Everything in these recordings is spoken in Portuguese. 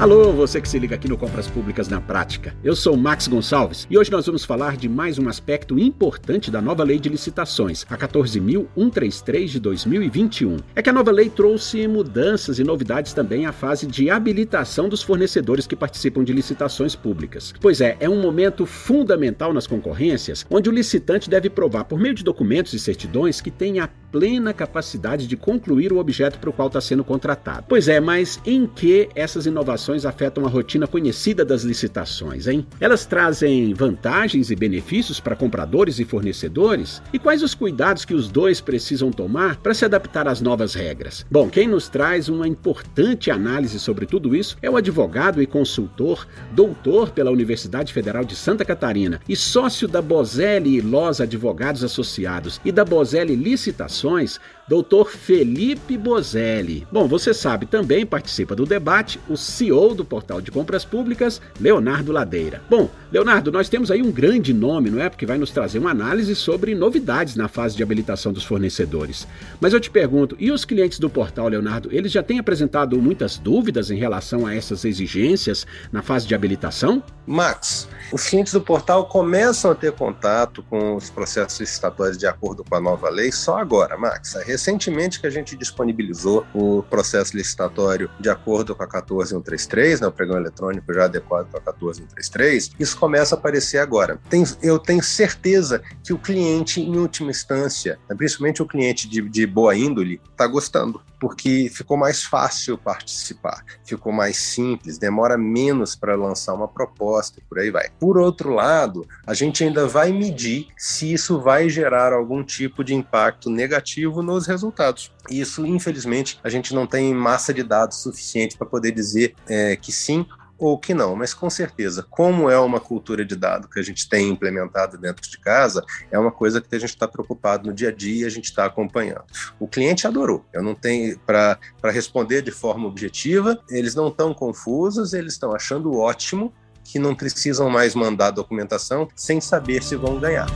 Alô, você que se liga aqui no Compras Públicas na Prática. Eu sou Max Gonçalves e hoje nós vamos falar de mais um aspecto importante da nova lei de licitações, a 14.133 de 2021. É que a nova lei trouxe mudanças e novidades também à fase de habilitação dos fornecedores que participam de licitações públicas. Pois é, é um momento fundamental nas concorrências, onde o licitante deve provar por meio de documentos e certidões que tem a plena capacidade de concluir o objeto para o qual está sendo contratado. Pois é, mas em que essas inovações afetam a rotina conhecida das licitações, hein? Elas trazem vantagens e benefícios para compradores e fornecedores? E quais os cuidados que os dois precisam tomar para se adaptar às novas regras? Bom, quem nos traz uma importante análise sobre tudo isso é o advogado e consultor, doutor pela Universidade Federal de Santa Catarina e sócio da Bozelli e Loz Advogados Associados e da Bozelli Licitações doutor Felipe Bozelli. Bom, você sabe, também participa do debate o CEO do Portal de Compras Públicas, Leonardo Ladeira. Bom, Leonardo, nós temos aí um grande nome, não é? Porque vai nos trazer uma análise sobre novidades na fase de habilitação dos fornecedores. Mas eu te pergunto, e os clientes do portal, Leonardo, eles já têm apresentado muitas dúvidas em relação a essas exigências na fase de habilitação? Max, os clientes do portal começam a ter contato com os processos licitatórios de acordo com a nova lei só agora, Max. É recentemente que a gente disponibilizou o processo licitatório de acordo com a 14133, né, o pregão eletrônico já adequado para a 14133. Isso começa a aparecer agora. Tem, eu tenho certeza que o cliente, em última instância, principalmente o cliente de, de boa índole, está gostando porque ficou mais fácil participar, ficou mais simples, demora menos para lançar uma proposta e por aí vai. Por outro lado, a gente ainda vai medir se isso vai gerar algum tipo de impacto negativo nos resultados. Isso, infelizmente, a gente não tem massa de dados suficiente para poder dizer é, que sim ou que não, mas com certeza, como é uma cultura de dado que a gente tem implementado dentro de casa, é uma coisa que a gente está preocupado no dia a dia, a gente está acompanhando. O cliente adorou. Eu não tenho para responder de forma objetiva, eles não estão confusos, eles estão achando ótimo que não precisam mais mandar documentação sem saber se vão ganhar.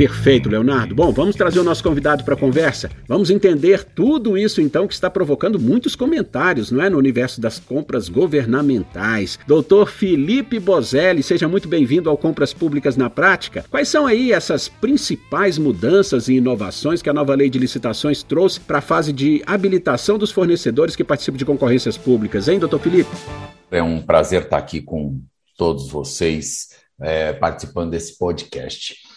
Perfeito, Leonardo. Bom, vamos trazer o nosso convidado para a conversa. Vamos entender tudo isso então que está provocando muitos comentários, não é, no universo das compras governamentais. Doutor Felipe Bozelli, seja muito bem-vindo ao Compras Públicas na Prática. Quais são aí essas principais mudanças e inovações que a nova lei de licitações trouxe para a fase de habilitação dos fornecedores que participam de concorrências públicas, hein, doutor Felipe? É um prazer estar aqui com todos vocês é, participando desse podcast.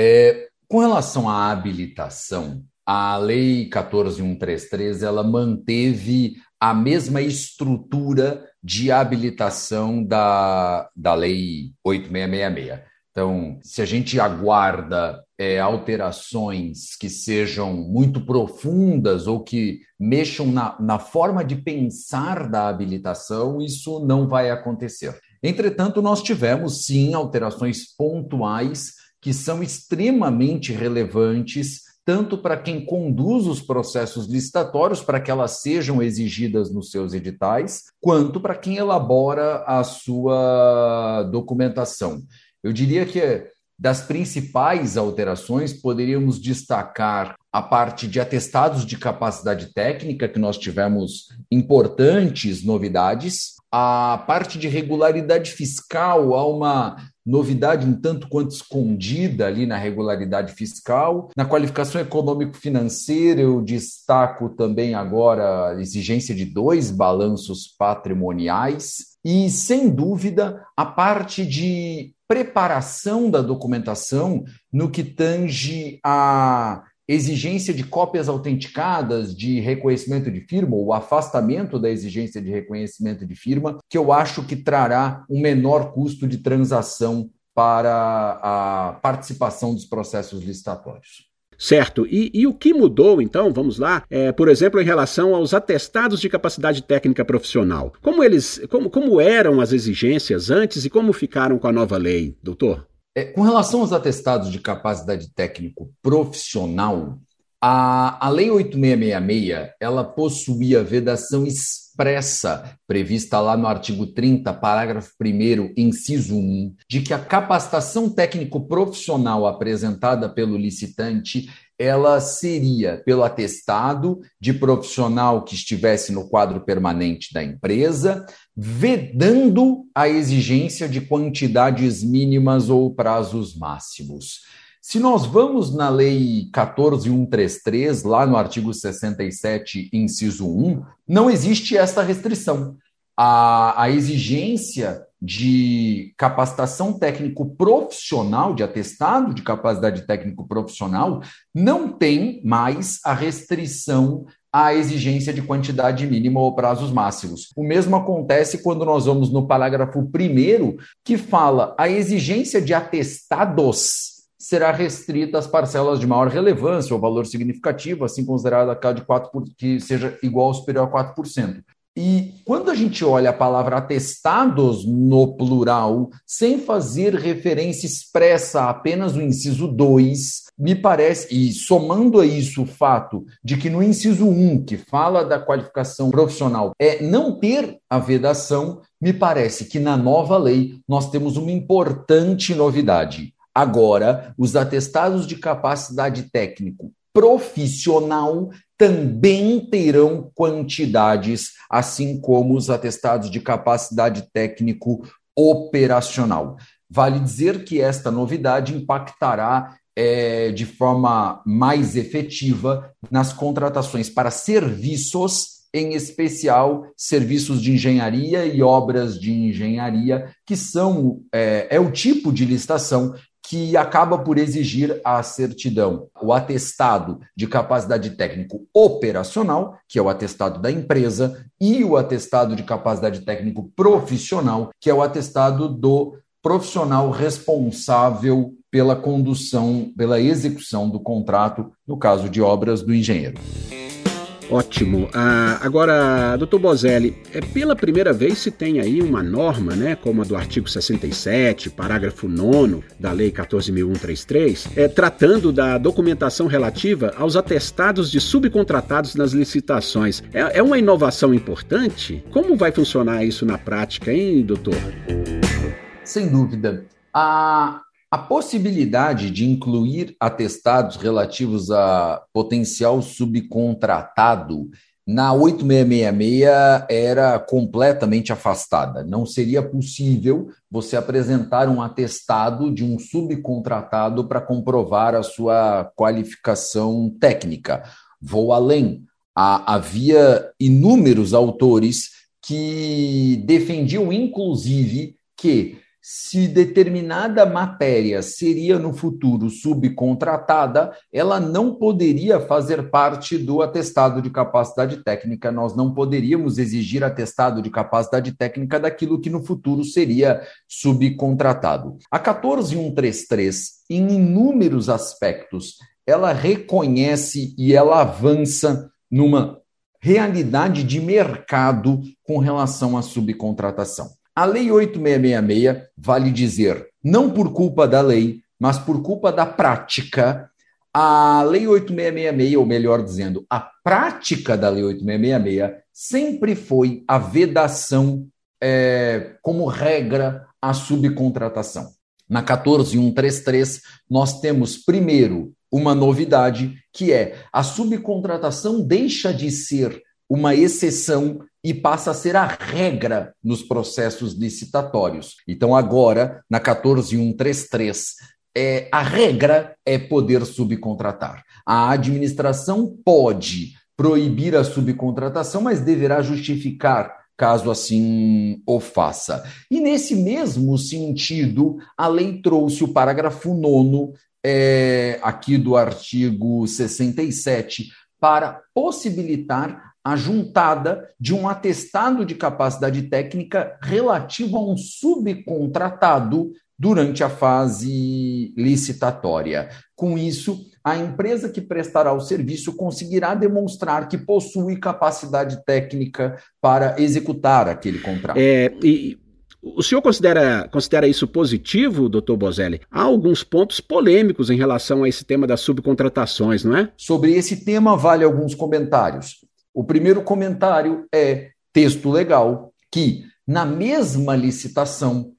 É, com relação à habilitação, a Lei 14133 ela manteve a mesma estrutura de habilitação da, da Lei 8666. Então, se a gente aguarda é, alterações que sejam muito profundas ou que mexam na, na forma de pensar da habilitação, isso não vai acontecer. Entretanto, nós tivemos sim alterações pontuais que são extremamente relevantes, tanto para quem conduz os processos licitatórios, para que elas sejam exigidas nos seus editais, quanto para quem elabora a sua documentação. Eu diria que das principais alterações, poderíamos destacar a parte de atestados de capacidade técnica, que nós tivemos importantes novidades, a parte de regularidade fiscal, há uma novidade um tanto quanto escondida ali na regularidade fiscal. Na qualificação econômico-financeira, eu destaco também agora a exigência de dois balanços patrimoniais. E, sem dúvida, a parte de preparação da documentação no que tange a exigência de cópias autenticadas de reconhecimento de firma, ou afastamento da exigência de reconhecimento de firma, que eu acho que trará um menor custo de transação para a participação dos processos licitatórios. Certo. E, e, o que mudou, então, vamos lá, é, por exemplo, em relação aos atestados de capacidade técnica profissional? Como eles, como, como eram as exigências antes e como ficaram com a nova lei, doutor? É, com relação aos atestados de capacidade técnico profissional, A, a Lei 8666, ela possuía vedação expressa, prevista lá no artigo 30, parágrafo 1 inciso 1, de que a capacitação técnico-profissional apresentada pelo licitante ela seria pelo atestado de profissional que estivesse no quadro permanente da empresa, vedando a exigência de quantidades mínimas ou prazos máximos. Se nós vamos na Lei 14133, lá no artigo 67, inciso 1, não existe esta restrição. A, a exigência de capacitação técnico profissional, de atestado de capacidade técnico profissional, não tem mais a restrição à exigência de quantidade mínima ou prazos máximos. O mesmo acontece quando nós vamos no parágrafo primeiro, que fala a exigência de atestados será restrita às parcelas de maior relevância ou valor significativo, assim considerada aquela de 4 por, que seja igual ou superior a 4%. E quando a gente olha a palavra atestados no plural, sem fazer referência expressa a apenas o inciso 2, me parece, e somando a isso o fato de que no inciso 1, que fala da qualificação profissional, é não ter a vedação, me parece que na nova lei nós temos uma importante novidade. Agora, os atestados de capacidade técnico profissional também terão quantidades, assim como os atestados de capacidade técnico operacional. Vale dizer que esta novidade impactará é, de forma mais efetiva nas contratações para serviços, em especial serviços de engenharia e obras de engenharia, que são é, é o tipo de licitação que acaba por exigir a certidão, o atestado de capacidade técnico operacional, que é o atestado da empresa, e o atestado de capacidade técnico profissional, que é o atestado do profissional responsável pela condução, pela execução do contrato, no caso de obras do engenheiro. Ótimo. Ah, agora, doutor Bozelli, é pela primeira vez se tem aí uma norma, né, como a do artigo 67, parágrafo 9 da Lei 14.133, é, tratando da documentação relativa aos atestados de subcontratados nas licitações. É, é uma inovação importante? Como vai funcionar isso na prática, hein, doutor? Sem dúvida. A, a possibilidade de incluir atestados relativos a potencial subcontratado na 8666 era completamente afastada. Não seria possível você apresentar um atestado de um subcontratado para comprovar a sua qualificação técnica. Vou além. havia inúmeros autores que defendiam, inclusive, que se determinada matéria seria no futuro subcontratada, ela não poderia fazer parte do atestado de capacidade técnica. Nós não poderíamos exigir atestado de capacidade técnica daquilo que no futuro seria subcontratado. A 14133, em inúmeros aspectos, ela reconhece e ela avança numa realidade de mercado com relação à subcontratação. A Lei 8666, vale dizer, não por culpa da lei, mas por culpa da prática, a Lei 8666, ou melhor dizendo, a prática da Lei 8666, sempre foi a vedação é, como regra à subcontratação. Na 14133, nós temos, primeiro, uma novidade, que é a subcontratação deixa de ser uma exceção e passa a ser a regra nos processos licitatórios. Então, agora, na 14133, é, a regra é poder subcontratar. A administração pode proibir a subcontratação, mas deverá justificar caso assim o faça. E nesse mesmo sentido, a lei trouxe o parágrafo 9 é, aqui do artigo 67 para possibilitar a juntada de um atestado de capacidade técnica relativo a um subcontratado durante a fase licitatória. Com isso, a empresa que prestará o serviço conseguirá demonstrar que possui capacidade técnica para executar aquele contrato. É, e O senhor considera, considera isso positivo, doutor Bozelli? Há alguns pontos polêmicos em relação a esse tema das subcontratações, não é? Sobre esse tema, vale alguns comentários. O primeiro comentário é texto legal, que na mesma licitação,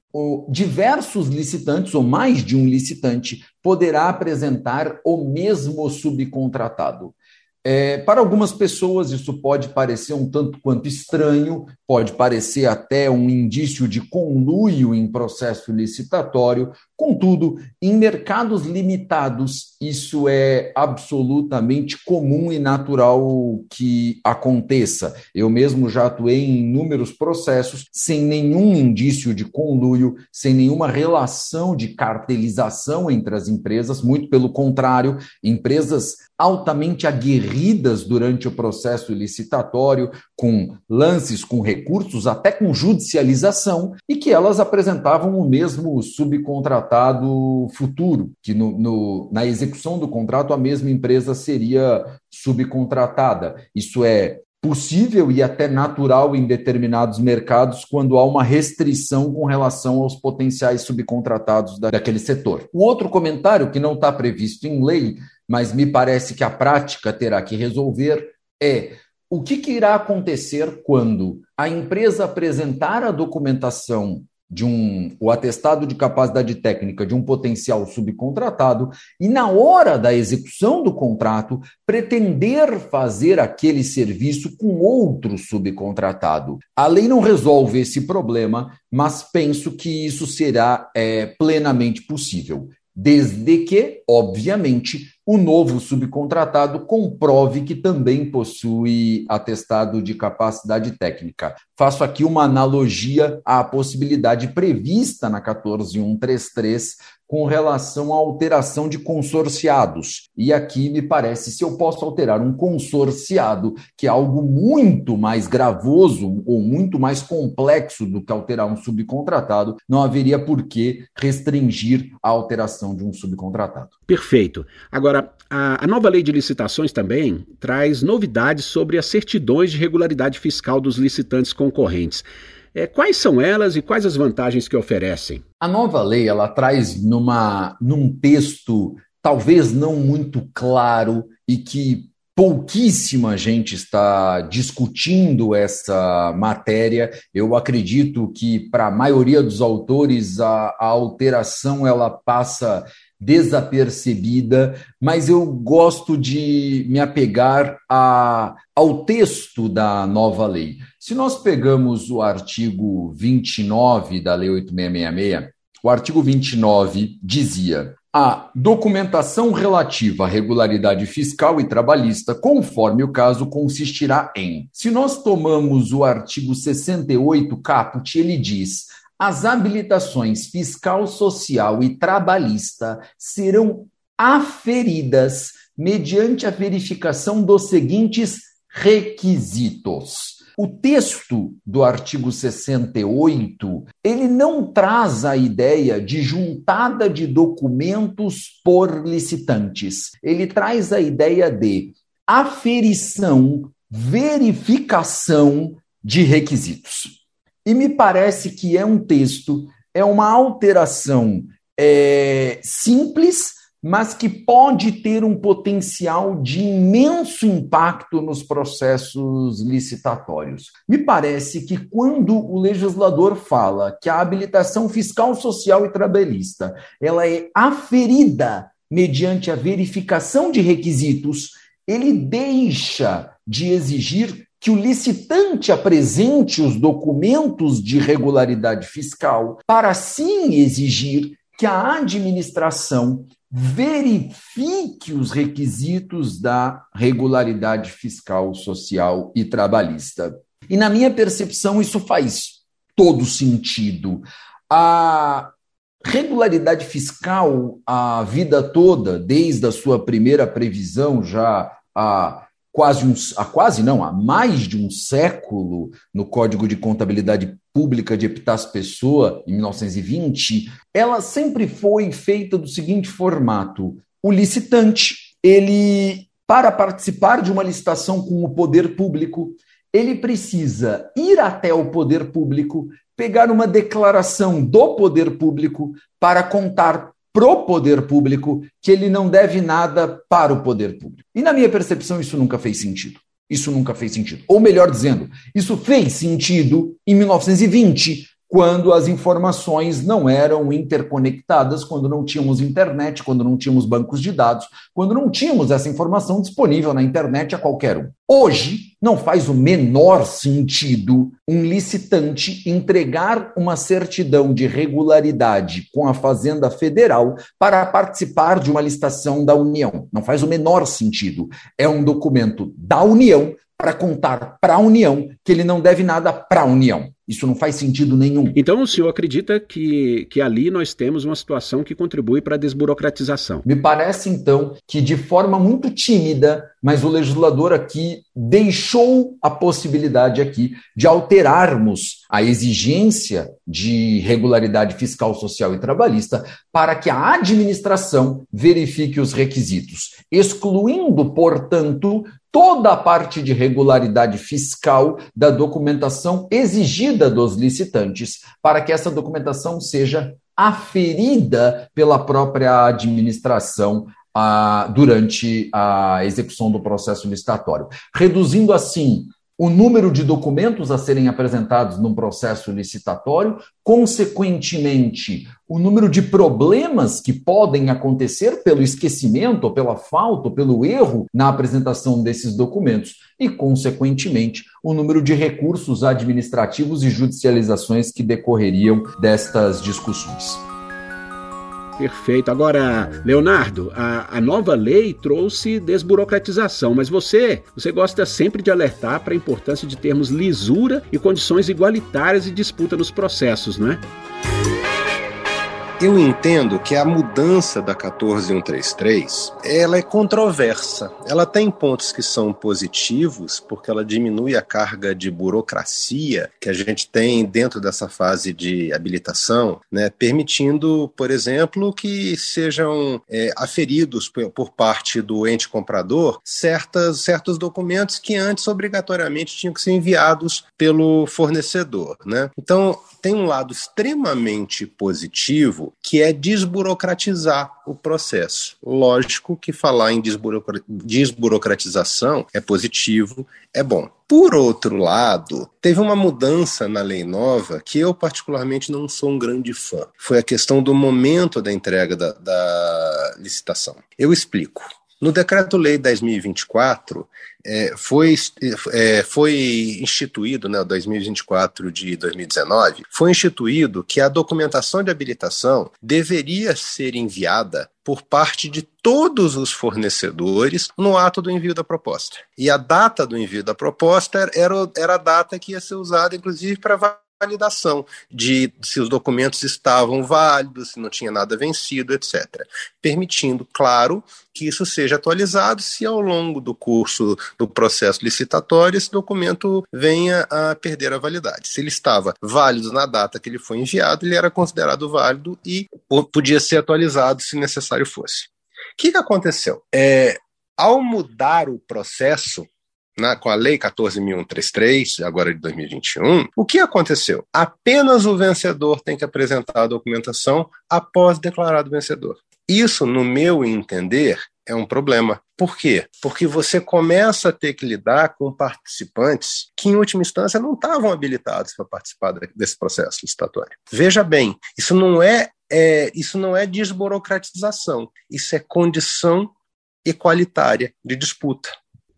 diversos licitantes, ou mais de um licitante, poderá apresentar o mesmo subcontratado. É, para algumas pessoas, isso pode parecer um tanto quanto estranho, pode parecer até um indício de conluio em processo licitatório, contudo, em mercados limitados, isso é absolutamente comum e natural que aconteça. Eu mesmo já atuei em inúmeros processos sem nenhum indício de conluio, sem nenhuma relação de cartelização entre as empresas, muito pelo contrário, empresas altamente aguerridas durante o processo licitatório, com lances, com recursos, até com judicialização, e que elas apresentavam o mesmo subcontratado futuro, que no, no, na execução do contrato a mesma empresa seria subcontratada. Isso é possível e até natural em determinados mercados quando há uma restrição com relação aos potenciais subcontratados daquele setor. O outro comentário que não está previsto em lei mas me parece que a prática terá que resolver é o que, que irá acontecer quando a empresa apresentar a documentação de um o atestado de capacidade técnica de um potencial subcontratado e na hora da execução do contrato pretender fazer aquele serviço com outro subcontratado. A lei não resolve esse problema, mas penso que isso será é, plenamente possível desde que, obviamente, o novo subcontratado comprove que também possui atestado de capacidade técnica. Faço aqui uma analogia à possibilidade prevista na 14133 com relação à alteração de consorciados. E aqui me parece, se eu posso alterar um consorciado, que é algo muito mais gravoso ou muito mais complexo do que alterar um subcontratado, não haveria por que restringir a alteração de um subcontratado. Perfeito. Agora, a, a nova lei de licitações também traz novidades sobre as certidões de regularidade fiscal dos licitantes concorrentes. É, quais são elas e quais as vantagens que oferecem? A nova lei ela traz numa, num texto talvez não muito claro e que pouquíssima gente está discutindo essa matéria. Eu acredito que para a maioria dos autores a, a alteração ela passa desapercebida, mas eu gosto de me apegar a, ao texto da nova lei. Se nós pegamos o artigo 29 da Lei 8666, o artigo 29 dizia: a documentação relativa à regularidade fiscal e trabalhista, conforme o caso, consistirá em. Se nós tomamos o artigo 68 caput, ele diz: as habilitações fiscal, social e trabalhista serão aferidas mediante a verificação dos seguintes requisitos. O texto do artigo 68, ele não traz a ideia de juntada de documentos por licitantes. Ele traz a ideia de aferição, verificação de requisitos. E me parece que é um texto, é uma alteração é, simples, mas que pode ter um potencial de imenso impacto nos processos licitatórios. Me parece que quando o legislador fala que a habilitação fiscal, social e trabalhista ela é aferida mediante a verificação de requisitos, ele deixa de exigir que o licitante apresente os documentos de regularidade fiscal, para assim exigir que a administração verifique os requisitos da regularidade fiscal, social e trabalhista. E na minha percepção, isso faz todo sentido. A regularidade fiscal, a vida toda, desde a sua primeira previsão, já há quase um, há quase não, há mais de um século no Código de Contabilidade Pública de Epitácio Pessoa, em 1920, ela sempre foi feita do seguinte formato: o licitante, ele para participar de uma licitação com o poder público, ele precisa ir até o poder público, pegar uma declaração do poder público para contar pro poder público que ele não deve nada para o poder público. E na minha percepção, isso nunca fez sentido. Isso nunca fez sentido. Ou melhor dizendo, isso fez sentido em 1920, quando as informações não eram interconectadas, quando não tínhamos internet, quando não tínhamos bancos de dados, quando não tínhamos essa informação disponível na internet a qualquer um. Hoje, não faz o menor sentido um licitante entregar uma certidão de regularidade com a Fazenda Federal para participar de uma licitação da União. Não faz o menor sentido. É um documento da União para contar para a União que ele não deve nada para a União. Isso não faz sentido nenhum. Então o senhor acredita que, que ali nós temos uma situação que contribui para a desburocratização? Me parece, então, que de forma muito tímida, mas o legislador aqui deixou a possibilidade aqui de alterarmos a exigência de regularidade fiscal, social e trabalhista para que a administração verifique os requisitos, excluindo, portanto, toda a parte de regularidade fiscal da documentação exigida dos licitantes, para que essa documentação seja aferida pela própria administração ah, durante a execução do processo licitatório, reduzindo assim o número de documentos a serem apresentados num processo licitatório, consequentemente, o número de problemas que podem acontecer pelo esquecimento, ou pela falta, ou pelo erro na apresentação desses documentos, e, consequentemente, o número de recursos administrativos e judicializações que decorreriam destas discussões. Perfeito. Agora, Leonardo, a, a nova lei trouxe desburocratização, mas você, você gosta sempre de alertar para a importância de termos lisura e condições igualitárias de disputa nos processos, não é? Eu entendo que a mudança da 14133, ela é controversa. Ela tem pontos que são positivos, porque ela diminui a carga de burocracia que a gente tem dentro dessa fase de habilitação, né, permitindo, por exemplo, que sejam é, aferidos por, parte do ente comprador certas, certos documentos que antes obrigatoriamente tinham que ser enviados pelo fornecedor. Né? Então, tem um lado extremamente positivo que é desburocratizar o processo. Lógico que falar em desburocratização é positivo, é bom. Por outro lado, teve uma mudança na lei nova que eu, particularmente, não sou um grande fã. Foi a questão do momento da entrega da, da licitação. Eu explico. No Decreto-Lei 10.024, é, foi, é, foi instituído, né, 2024 de 2019, foi instituído que a documentação de habilitação deveria ser enviada por parte de todos os fornecedores no ato do envio da proposta. E a data do envio da proposta era, era a data que ia ser usada, inclusive, para validação de se os documentos estavam válidos, se não tinha nada vencido, etc. Permitindo, claro, que isso seja atualizado se ao longo do curso do processo licitatório esse documento venha a perder a validade. Se ele estava válido na data que ele foi enviado, ele era considerado válido e podia ser atualizado se necessário fosse. O que, que aconteceu? É, ao mudar o processo, na, com a Lei 14.133, agora de 2021, o que aconteceu? Apenas o vencedor tem que apresentar a documentação após declarado vencedor. Isso, no meu entender, é um problema. Por quê? Porque você começa a ter que lidar com participantes que, em última instância, não estavam habilitados para participar desse processo licitatório. Veja bem, isso não é, é isso não é desburocratização, isso é condição equalitária de disputa.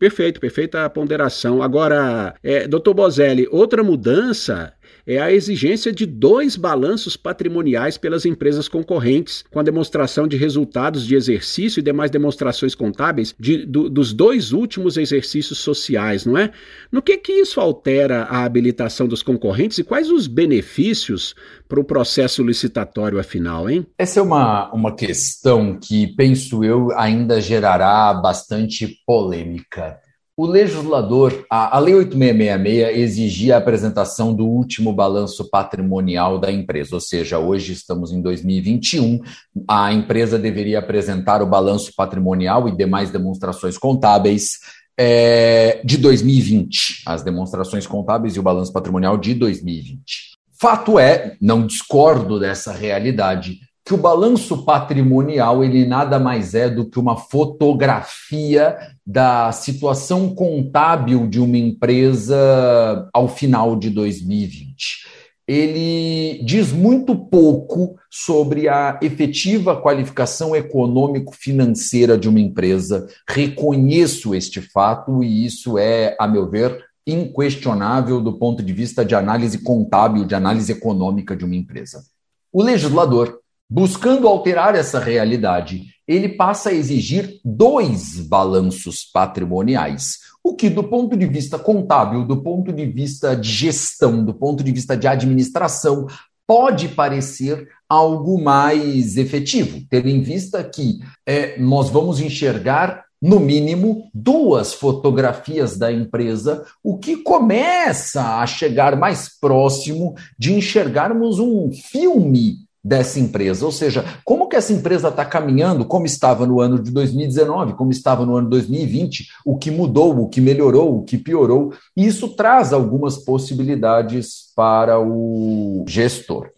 Perfeito, perfeita ponderação. Agora, é, doutor Bozelli, outra mudança é a exigência de dois balanços patrimoniais pelas empresas concorrentes, com a demonstração de resultados de exercício e demais demonstrações contábeis de, do, dos dois últimos exercícios sociais, não é? No que que isso altera a habilitação dos concorrentes e quais os benefícios para o processo licitatório afinal, hein? Essa é uma, uma questão que, penso eu, ainda gerará bastante polêmica. O legislador, a, a Lei 8666 exigia a apresentação do último balanço patrimonial da empresa, ou seja, hoje estamos em 2021, a empresa deveria apresentar o balanço patrimonial e demais demonstrações contábeis é, de 2020, as demonstrações contábeis e o balanço patrimonial de 2020. Fato é, não discordo dessa realidade, que o balanço patrimonial ele nada mais é do que uma fotografia da situação contábil de uma empresa ao final de 2020. Ele diz muito pouco sobre a efetiva qualificação econômico-financeira de uma empresa. Reconheço este fato e isso é, a meu ver, inquestionável do ponto de vista de análise contábil, de análise econômica de uma empresa. O legislador Buscando alterar essa realidade, ele passa a exigir dois balanços patrimoniais, o que, do ponto de vista contábil, do ponto de vista de gestão, do ponto de vista de administração, pode parecer algo mais efetivo, tendo em vista que é, nós vamos enxergar no mínimo, duas fotografias da empresa, o que começa a chegar mais próximo de enxergarmos um filme dessa empresa, ou seja, como que essa empresa está caminhando, como estava no ano de 2019, como estava no ano de 2020, o que mudou, o que melhorou, o que piorou, e isso traz algumas possibilidades para o gestor.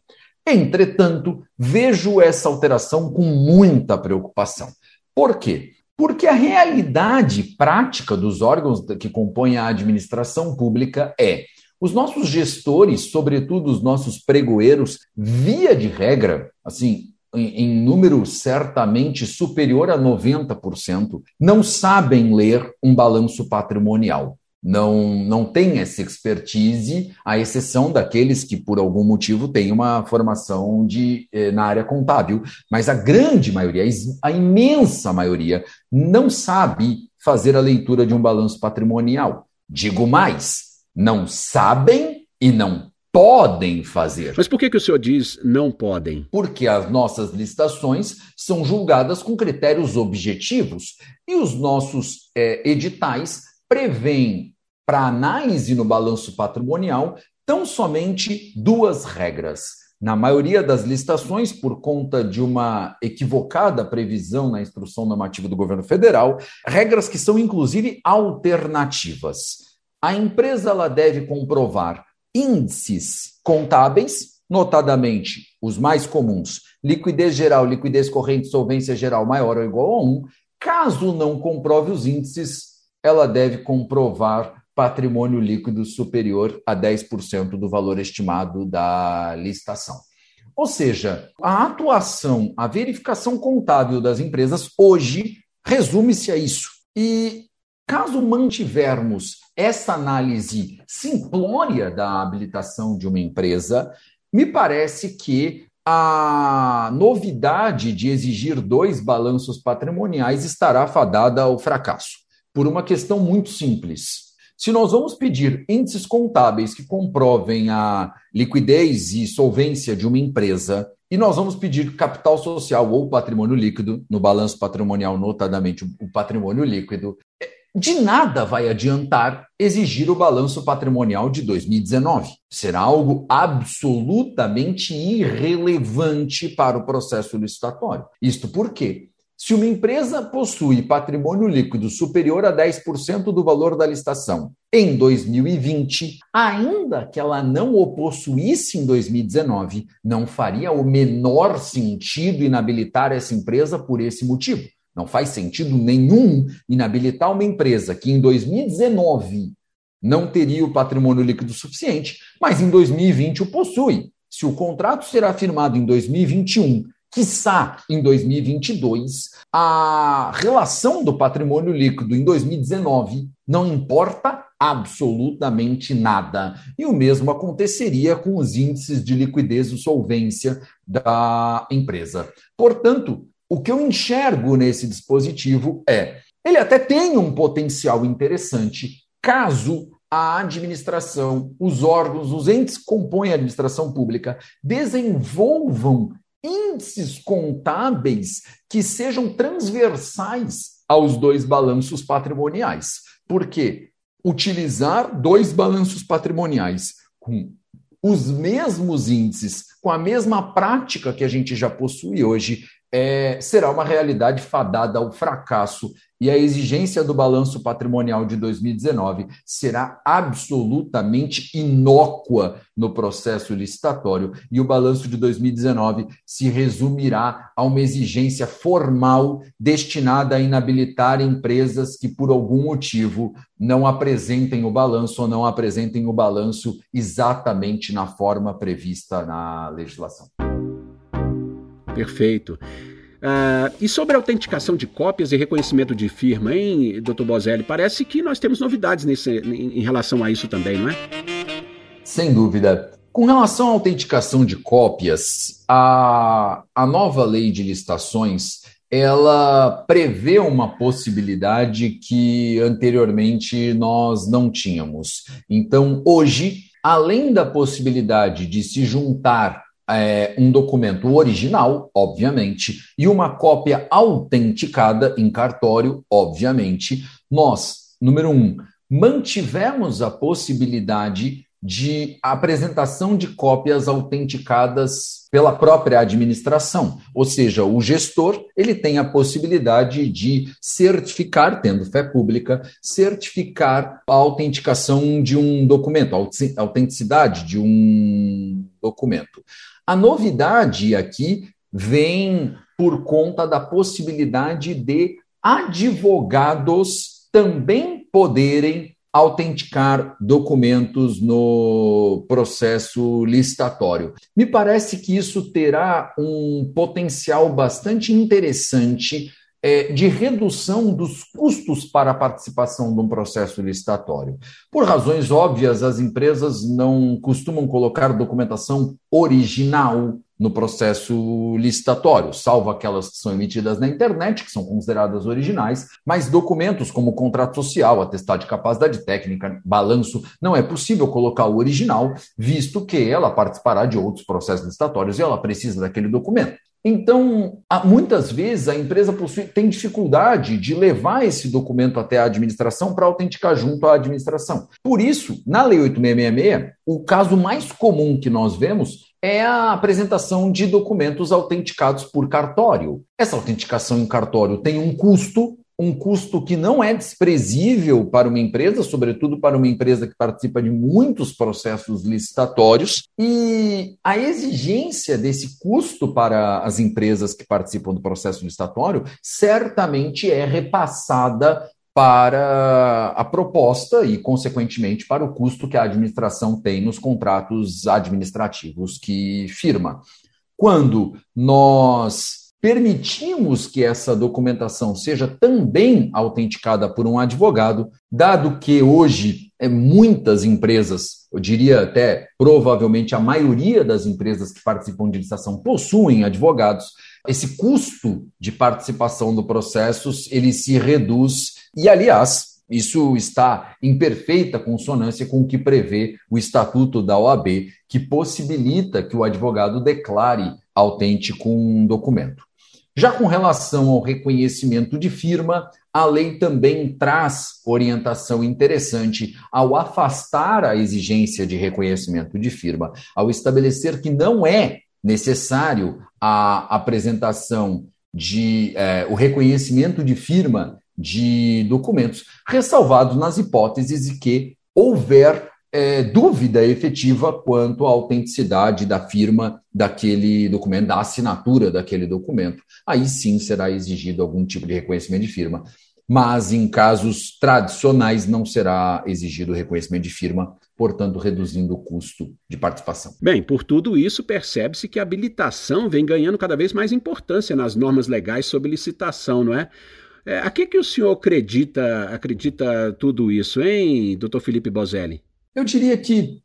Entretanto, vejo essa alteração com muita preocupação. Por quê? Porque a realidade prática dos órgãos que compõem a administração pública é os nossos gestores, sobretudo os nossos pregoeiros, via de regra, assim, em, número certamente superior a 90%, não sabem ler um balanço patrimonial não, não tem essa expertise, à exceção daqueles que, por algum motivo, têm uma formação de, eh, na área contábil. Mas a grande maioria, a imensa maioria, não sabe fazer a leitura de um balanço patrimonial. Digo mais, não sabem e não podem fazer. Mas por que, que o senhor diz não podem? Porque as nossas licitações são julgadas com critérios objetivos e os nossos é, editais prevêem, para análise no balanço patrimonial, tão somente duas regras. Na maioria das licitações, por conta de uma equivocada previsão na instrução normativa do governo federal, regras que são inclusive alternativas a empresa ela deve comprovar índices contábeis, notadamente os mais comuns, liquidez geral, liquidez corrente, solvência geral maior ou igual a 1. Caso não comprove os índices, ela deve comprovar patrimônio líquido superior a 10% do valor estimado da licitação. Ou seja, a atuação, a verificação contábil das empresas hoje resume-se a isso. E caso mantivermos essa análise simplória da habilitação de uma empresa, me parece que a novidade de exigir dois balanços patrimoniais estará fadada ao fracasso, por uma questão muito simples. Se nós vamos pedir índices contábeis que comprovem a liquidez e solvência de uma empresa, e nós vamos pedir capital social ou patrimônio líquido, no balanço patrimonial, notadamente o patrimônio líquido, de nada vai adiantar exigir o balanço patrimonial de 2019. Será algo absolutamente irrelevante para o processo licitatório. Isto porque, se uma empresa possui patrimônio líquido superior a 10% do valor da licitação em 2020, ainda que ela não o possuísse em 2019, não faria o menor sentido inabilitar essa empresa por esse motivo. Não faz sentido nenhum inabilitar uma empresa que em 2019 não teria o patrimônio líquido suficiente, mas em 2020 o possui. Se o contrato será firmado em 2021, quiçá em 2022, a relação do patrimônio líquido em 2019 não importa absolutamente nada. E o mesmo aconteceria com os índices de liquidez e solvência da empresa. Portanto, o que eu enxergo nesse dispositivo é, ele até tem um potencial interessante caso a administração, os órgãos, os entes que compõem a administração pública desenvolvam índices contábeis que sejam transversais aos dois balanços patrimoniais. Por quê? Utilizar dois balanços patrimoniais com os mesmos índices, com a mesma prática que a gente já possui hoje, é, será uma realidade fadada ao fracasso e a exigência do balanço patrimonial de 2019 será absolutamente inócua no processo licitatório e o balanço de 2019 se resumirá a uma exigência formal destinada a inabilitar empresas que, por algum motivo, não apresentem o balanço ou não apresentem o balanço exatamente na forma prevista na legislação. Perfeito. Uh, e sobre autenticação de cópias e reconhecimento de firma, hein, Dr. Bozelli? Parece que nós temos novidades nesse, em relação a isso também, não é? Sem dúvida. Com relação à autenticação de cópias, a, a nova lei de licitações ela prevê uma possibilidade que anteriormente nós não tínhamos. Então, hoje, além da possibilidade de se juntar é, um documento original, obviamente, e uma cópia autenticada em cartório, obviamente, nós, número um, mantivemos a possibilidade de apresentação de cópias autenticadas pela própria administração, ou seja, o gestor ele tem a possibilidade de certificar, tendo fé pública, certificar a autenticação de um documento, a autenticidade de um documento. A novidade aqui vem por conta da possibilidade de advogados também poderem autenticar documentos no processo licitatório. Me parece que isso terá um potencial bastante interessante de redução dos custos para a participação de um processo licitatório. Por razões óbvias, as empresas não costumam colocar documentação original no processo licitatório, salvo aquelas que são emitidas na internet, que são consideradas originais, mas documentos como contrato social, atestado de capacidade técnica, balanço, não é possível colocar o original, visto que ela participará de outros processos licitatórios e ela precisa daquele documento. Então, muitas vezes a empresa possui, tem dificuldade de levar esse documento até a administração para autenticar junto à administração. Por isso, na Lei 8666, o caso mais comum que nós vemos é a apresentação de documentos autenticados por cartório. Essa autenticação em cartório tem um custo, um custo que não é desprezível para uma empresa, sobretudo para uma empresa que participa de muitos processos licitatórios, e a exigência desse custo para as empresas que participam do processo licitatório certamente é repassada para a proposta e, consequentemente, para o custo que a administração tem nos contratos administrativos que firma. Quando nós permitimos que essa documentação seja também autenticada por um advogado, dado que hoje é, muitas empresas, eu diria até provavelmente a maioria das empresas que participam de licitação possuem advogados, esse custo de participação do processo ele se reduz. E, aliás, isso está em perfeita consonância com o que prevê o Estatuto da OAB, que possibilita que o advogado declare autêntico um documento. Já com relação ao reconhecimento de firma, a lei também traz orientação interessante ao afastar a exigência de reconhecimento de firma, ao estabelecer que não é necessário a apresentação de é, o reconhecimento de firma de documentos, ressalvados nas hipóteses de que houver é, dúvida efetiva quanto à autenticidade da firma daquele documento, da assinatura daquele documento. Aí sim será exigido algum tipo de reconhecimento de firma. Mas em casos tradicionais não será exigido reconhecimento de firma, portanto, reduzindo o custo de participação. Bem, por tudo isso, percebe-se que a habilitação vem ganhando cada vez mais importância nas normas legais sobre licitação, não é? É, a que, que o senhor acredita, acredita tudo isso, hein, doutor Felipe Bozelli? Eu diria que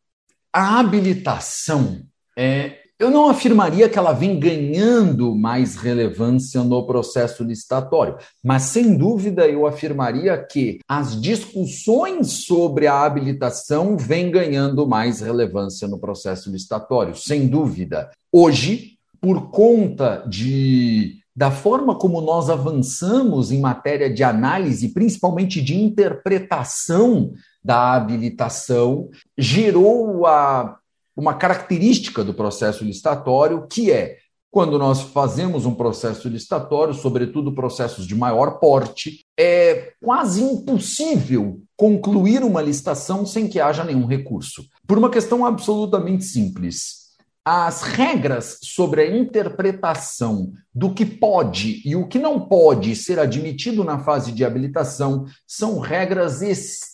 a habilitação, é, eu não afirmaria que ela vem ganhando mais relevância no processo licitatório, mas sem dúvida eu afirmaria que as discussões sobre a habilitação vêm ganhando mais relevância no processo licitatório, sem dúvida. Hoje, por conta de da forma como nós avançamos em matéria de análise, principalmente de interpretação da habilitação, gerou a, uma característica do processo licitatório que é quando nós fazemos um processo licitatório, sobretudo processos de maior porte, é quase impossível concluir uma licitação sem que haja nenhum recurso. Por uma questão absolutamente simples. As regras sobre a interpretação do que pode e o que não pode ser admitido na fase de habilitação são regras extremamente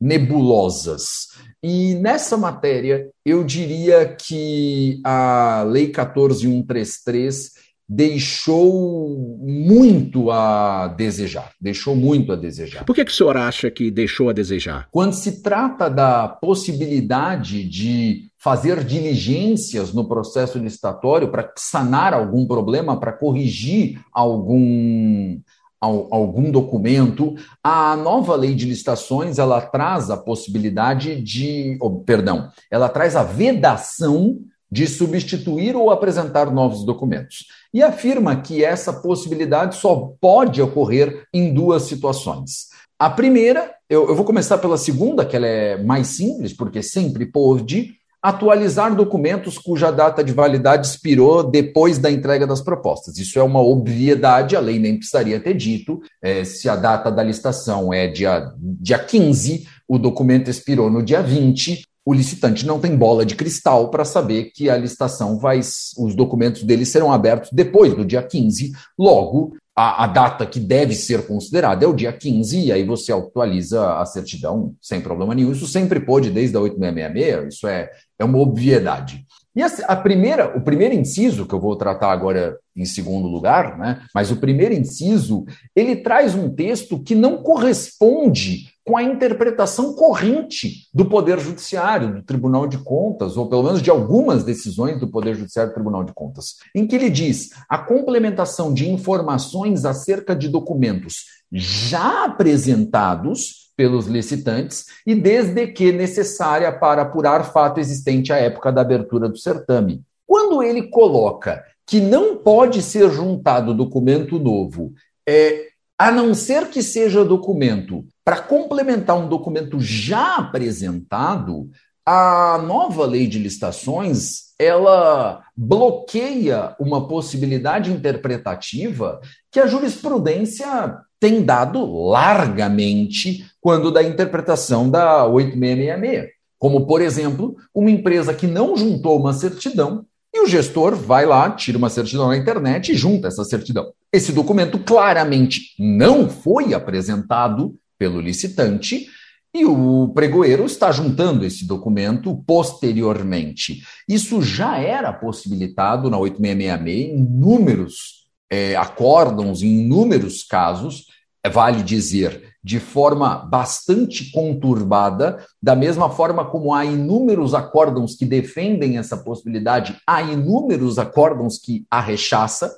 nebulosas. E nessa matéria, eu diria que a Lei 14133 deixou muito a desejar, deixou muito a desejar. Por que, que o senhor acha que deixou a desejar? Quando se trata da possibilidade de fazer diligências no processo licitatório para sanar algum problema, para corrigir algum algum documento. A nova lei de licitações ela traz a possibilidade de, oh, perdão, ela traz a vedação de substituir ou apresentar novos documentos. E afirma que essa possibilidade só pode ocorrer em duas situações. A primeira, eu, eu vou começar pela segunda, que ela é mais simples, porque sempre pode, atualizar documentos cuja data de validade expirou depois da entrega das propostas. Isso é uma obviedade, a lei nem precisaria ter dito. É, se a data da licitação é dia, dia 15, o documento expirou no dia 20, o licitante não tem bola de cristal para saber que a licitação vai, os documentos dele serão abertos depois do dia 15, logo a, a, data que deve ser considerada é o dia 15, e aí você atualiza a certidão sem problema nenhum. Isso sempre pôde desde a 8666, isso é, é uma obviedade. E a, a, primeira, o primeiro inciso, que eu vou tratar agora em segundo lugar, né? mas o primeiro inciso, ele traz um texto que não corresponde com a interpretação corrente do Poder Judiciário, do Tribunal de Contas, ou pelo menos de algumas decisões do Poder Judiciário do Tribunal de Contas, em que ele diz a complementação de informações acerca de documentos já apresentados pelos licitantes e desde que necessária para apurar fato existente à época da abertura do certame. Quando ele coloca que não pode ser juntado documento novo, é, a não ser que seja documento para complementar um documento já apresentado, a nova lei de licitações ela bloqueia uma possibilidade interpretativa que a jurisprudência tem dado largamente quando da interpretação da 8666. Como, por exemplo, uma empresa que não juntou uma certidão e o gestor vai lá, tira uma certidão na internet e junta essa certidão. Esse documento claramente não foi apresentado pelo licitante e o pregoeiro está juntando esse documento posteriormente. Isso já era possibilitado na 8666 em inúmeros é, acórdãos, em inúmeros casos, é, vale dizer, de forma bastante conturbada, da mesma forma como há inúmeros acórdãos que defendem essa possibilidade, há inúmeros acórdãos que a rechaça,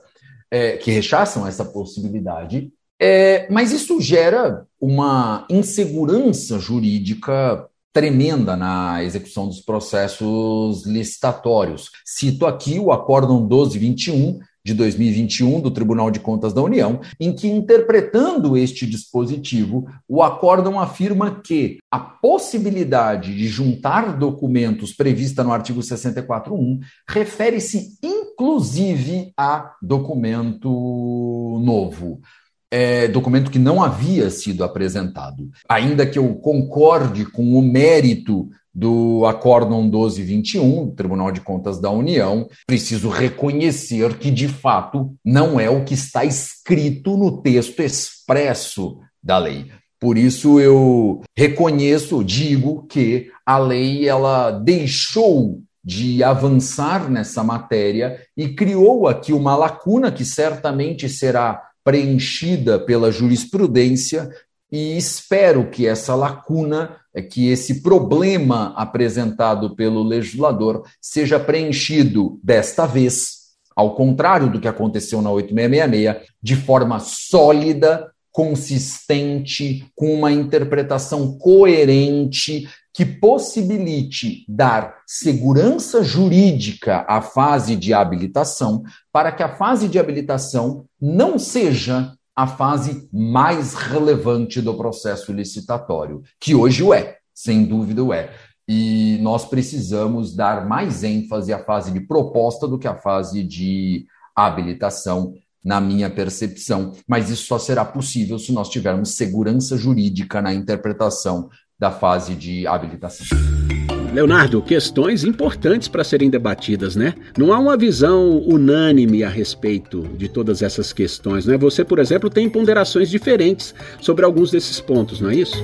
é, que rechaçam essa possibilidade, é, mas isso gera uma insegurança jurídica tremenda na execução dos processos licitatórios. Cito aqui o Acórdão 1221 de 2021 do Tribunal de Contas da União, em que, interpretando este dispositivo, o acórdão afirma que a possibilidade de juntar documentos prevista no artigo 64.1 refere-se inclusive a documento novo é, documento que não havia sido apresentado. Ainda que eu concorde com o mérito do Acórdão 1221, do Tribunal de Contas da União, preciso reconhecer que, de fato, não é o que está escrito no texto expresso da lei. Por isso eu reconheço, digo que a lei ela deixou de avançar nessa matéria e criou aqui uma lacuna que certamente será preenchida pela jurisprudência e espero que essa lacuna, que esse problema apresentado pelo legislador seja preenchido desta vez, ao contrário do que aconteceu na 8666, de forma sólida, consistente, com uma interpretação coerente que possibilite dar segurança jurídica à fase de habilitação, para que a fase de habilitação não seja a fase mais relevante do processo licitatório, que hoje o é, sem dúvida o é. e nós precisamos dar mais ênfase à fase de proposta do que à fase de habilitação, na minha percepção. Mas isso só será possível se nós tivermos segurança jurídica na interpretação da fase de habilitação. Leonardo, questões importantes para serem debatidas, né? Não há uma visão unânime a respeito de todas essas questões, né? Você, por exemplo, tem ponderações diferentes sobre alguns desses pontos, não é isso?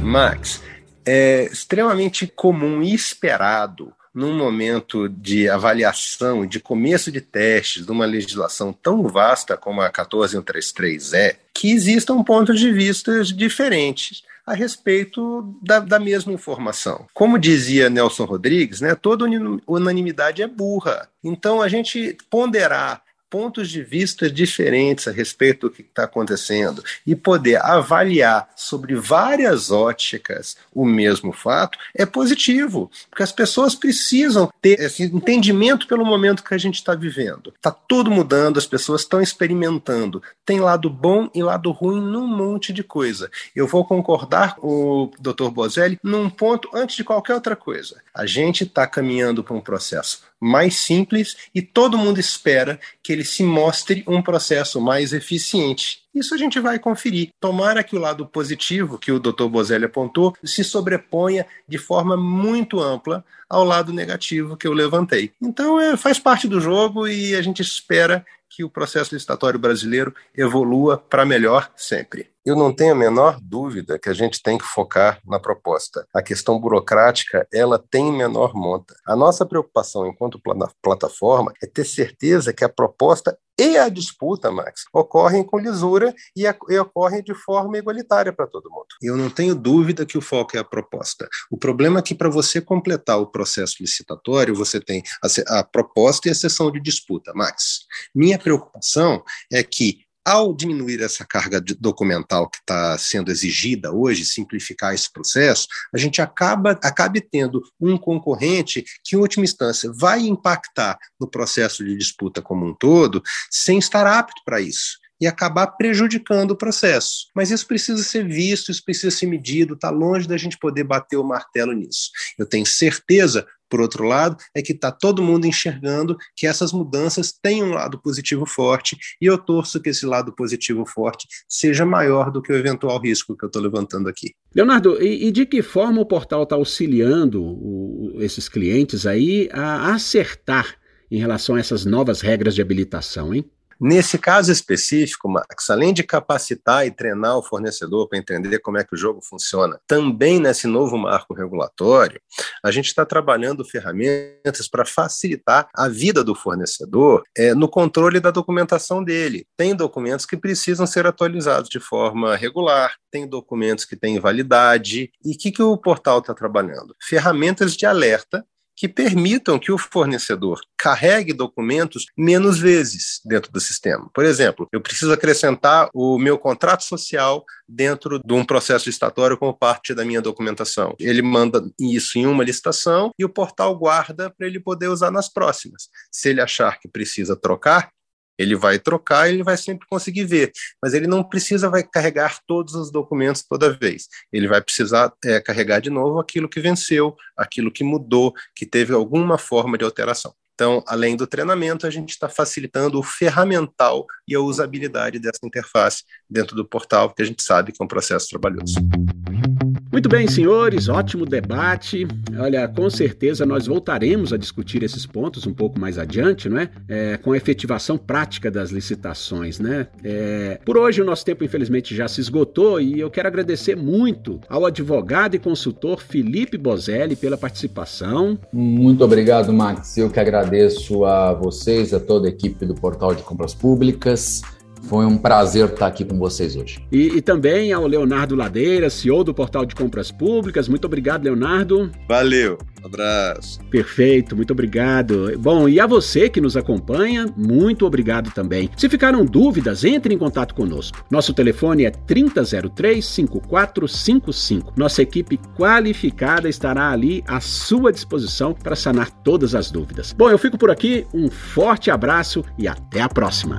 Max, é extremamente comum e esperado num momento de avaliação, de começo de testes de uma legislação tão vasta como a 14133 é, que existam pontos de vista diferentes a respeito da, da, mesma informação. Como dizia Nelson Rodrigues, né, toda unanimidade é burra. Então, a gente ponderar pontos de vista diferentes a respeito do que está acontecendo e poder avaliar sobre várias óticas o mesmo fato é positivo, porque as pessoas precisam ter esse entendimento pelo momento que a gente está vivendo. Está tudo mudando, as pessoas estão experimentando. Tem lado bom e lado ruim num monte de coisa. Eu vou concordar com o Dr. Bozelli num ponto antes de qualquer outra coisa. A gente está caminhando para um processo mais simples e todo mundo espera que ele se mostre um processo mais eficiente. Isso a gente vai conferir. Tomara que o lado positivo que o Dr. Bozelli apontou se sobreponha de forma muito ampla ao lado negativo que eu levantei. Então, é, faz parte do jogo e a gente espera que o processo licitatório brasileiro evolua para melhor sempre. Eu não tenho a menor dúvida que a gente tem que focar na proposta. A questão burocrática, ela tem menor monta. A nossa preocupação enquanto plataforma é ter certeza que a proposta e a disputa, Max, ocorrem com lisura e, a, e ocorrem de forma igualitária para todo mundo. Eu não tenho dúvida que o foco é a proposta. O problema é que para você completar o processo licitatório, você tem a, a proposta e a sessão de disputa, Max. Minha preocupação é que ao diminuir essa carga documental que está sendo exigida hoje, simplificar esse processo, a gente acaba acabe tendo um concorrente que, em última instância, vai impactar no processo de disputa como um todo, sem estar apto para isso e acabar prejudicando o processo. Mas isso precisa ser visto, isso precisa ser medido, está longe da gente poder bater o martelo nisso. Eu tenho certeza por outro lado, é que está todo mundo enxergando que essas mudanças têm um lado positivo forte, e eu torço que esse lado positivo forte seja maior do que o eventual risco que eu estou levantando aqui. Leonardo, e, e, de que forma o portal está auxiliando o, esses clientes aí a acertar em relação a essas novas regras de habilitação, hein? Nesse caso específico, Max, além de capacitar e treinar o fornecedor para entender como é que o jogo funciona, também nesse novo marco regulatório, a gente está trabalhando ferramentas para facilitar a vida do fornecedor é, no controle da documentação dele. Tem documentos que precisam ser atualizados de forma regular, tem documentos que têm validade. E o que, que o portal está trabalhando? Ferramentas de alerta que permitam que o fornecedor carregue documentos menos vezes dentro do sistema. Por exemplo, eu preciso acrescentar o meu contrato social dentro de um processo licitatório como parte da minha documentação. Ele manda isso em uma licitação e o portal guarda para ele poder usar nas próximas. Se ele achar que precisa trocar, ele vai trocar ele vai sempre conseguir ver, mas ele não precisa vai carregar todos os documentos toda vez. Ele vai precisar é, carregar de novo aquilo que venceu, aquilo que mudou, que teve alguma forma de alteração. Então, além do treinamento, a gente está facilitando o ferramental e a usabilidade dessa interface dentro do portal, que a gente sabe que é um processo trabalhoso. Muito bem, senhores, ótimo debate. Olha, com certeza nós voltaremos a discutir esses pontos um pouco mais adiante, não é? é com a efetivação prática das licitações, né? É, por hoje o nosso tempo infelizmente já se esgotou e eu quero agradecer muito ao advogado e consultor Felipe Bozelli pela participação. Muito obrigado, Max. Eu que agradeço a vocês, a toda a equipe do Portal de Compras Públicas. Foi um prazer estar aqui com vocês hoje. E, e, também ao Leonardo Ladeira, CEO do Portal de Compras Públicas. Muito obrigado, Leonardo. Valeu, abraço. Perfeito, muito obrigado. Bom, e a você que nos acompanha, muito obrigado também. Se ficaram dúvidas, entre em contato conosco. Nosso telefone é 3003-5455. Nossa equipe qualificada estará ali à sua disposição para sanar todas as dúvidas. Bom, eu fico por aqui, um forte abraço e até a próxima.